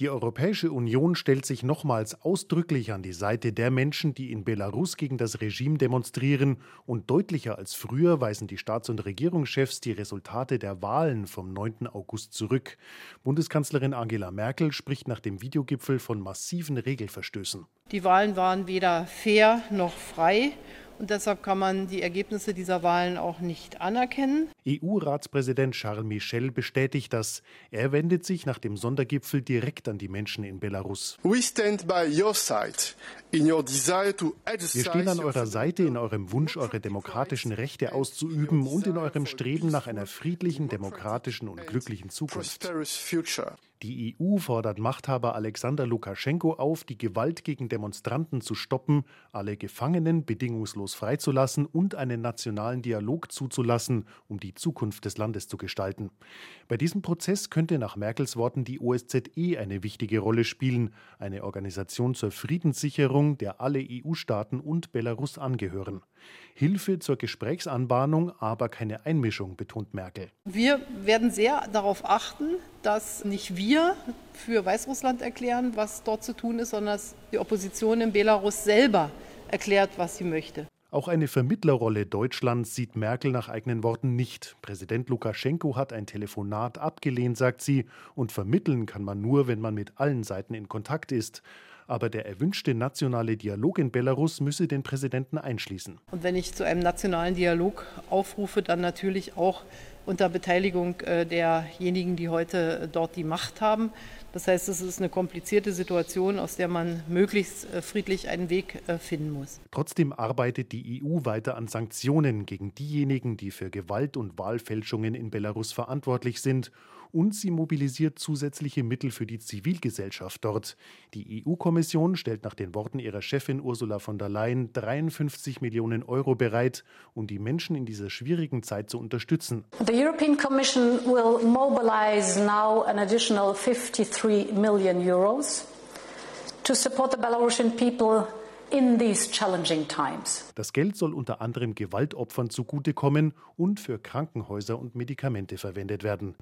Die Europäische Union stellt sich nochmals ausdrücklich an die Seite der Menschen, die in Belarus gegen das Regime demonstrieren, und deutlicher als früher weisen die Staats- und Regierungschefs die Resultate der Wahlen vom 9. August zurück. Bundeskanzlerin Angela Merkel spricht nach dem Videogipfel von massiven Regelverstößen. Die Wahlen waren weder fair noch frei. Und deshalb kann man die Ergebnisse dieser Wahlen auch nicht anerkennen. EU-Ratspräsident Charles Michel bestätigt das. Er wendet sich nach dem Sondergipfel direkt an die Menschen in Belarus. Wir stehen an eurer Seite in eurem Wunsch, eure demokratischen Rechte auszuüben und in eurem Streben nach einer friedlichen, demokratischen und glücklichen Zukunft. Die EU fordert Machthaber Alexander Lukaschenko auf, die Gewalt gegen Demonstranten zu stoppen, alle Gefangenen bedingungslos freizulassen und einen nationalen Dialog zuzulassen, um die Zukunft des Landes zu gestalten. Bei diesem Prozess könnte nach Merkels Worten die OSZE eine wichtige Rolle spielen, eine Organisation zur Friedenssicherung, der alle EU-Staaten und Belarus angehören. Hilfe zur Gesprächsanbahnung, aber keine Einmischung, betont Merkel. Wir werden sehr darauf achten, dass nicht wir für Weißrussland erklären, was dort zu tun ist, sondern dass die Opposition in Belarus selber erklärt, was sie möchte. Auch eine Vermittlerrolle Deutschlands sieht Merkel nach eigenen Worten nicht. Präsident Lukaschenko hat ein Telefonat abgelehnt, sagt sie, und vermitteln kann man nur, wenn man mit allen Seiten in Kontakt ist. Aber der erwünschte nationale Dialog in Belarus müsse den Präsidenten einschließen. Und wenn ich zu einem nationalen Dialog aufrufe, dann natürlich auch unter Beteiligung äh, derjenigen, die heute dort die Macht haben. Das heißt, es ist eine komplizierte Situation, aus der man möglichst äh, friedlich einen Weg äh, finden muss. Trotzdem arbeitet die EU weiter an Sanktionen gegen diejenigen, die für Gewalt und Wahlfälschungen in Belarus verantwortlich sind und sie mobilisiert zusätzliche Mittel für die Zivilgesellschaft dort. Die EU-Kommission stellt nach den Worten ihrer Chefin Ursula von der Leyen 53 Millionen Euro bereit, um die Menschen in dieser schwierigen Zeit zu unterstützen. The European Commission will mobilize now an additional 53 million euros to support the Belarusian people das Geld soll unter anderem Gewaltopfern zugutekommen und für Krankenhäuser und Medikamente verwendet werden.